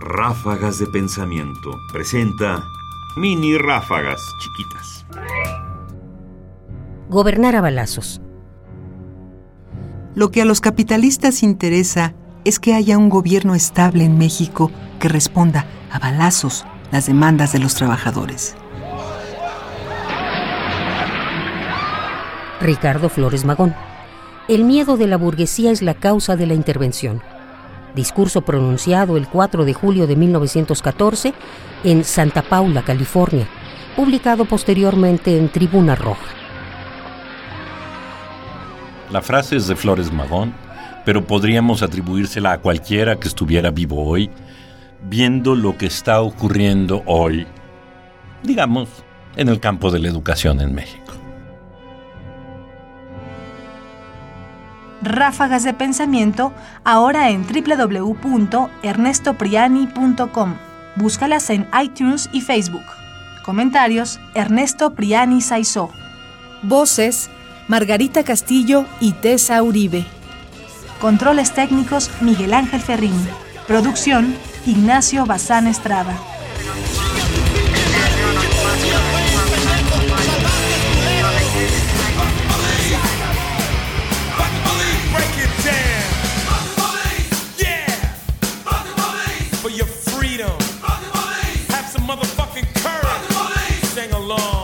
Ráfagas de Pensamiento presenta mini ráfagas chiquitas. Gobernar a balazos. Lo que a los capitalistas interesa es que haya un gobierno estable en México que responda a balazos las demandas de los trabajadores. Ricardo Flores Magón. El miedo de la burguesía es la causa de la intervención. Discurso pronunciado el 4 de julio de 1914 en Santa Paula, California, publicado posteriormente en Tribuna Roja. La frase es de Flores Magón, pero podríamos atribuírsela a cualquiera que estuviera vivo hoy, viendo lo que está ocurriendo hoy, digamos, en el campo de la educación en México. Ráfagas de Pensamiento, ahora en www.ernestopriani.com. Búscalas en iTunes y Facebook. Comentarios: Ernesto Priani Saizó. Voces: Margarita Castillo y Tessa Uribe. Controles técnicos: Miguel Ángel Ferrín. Producción: Ignacio Bazán Estrada. Long.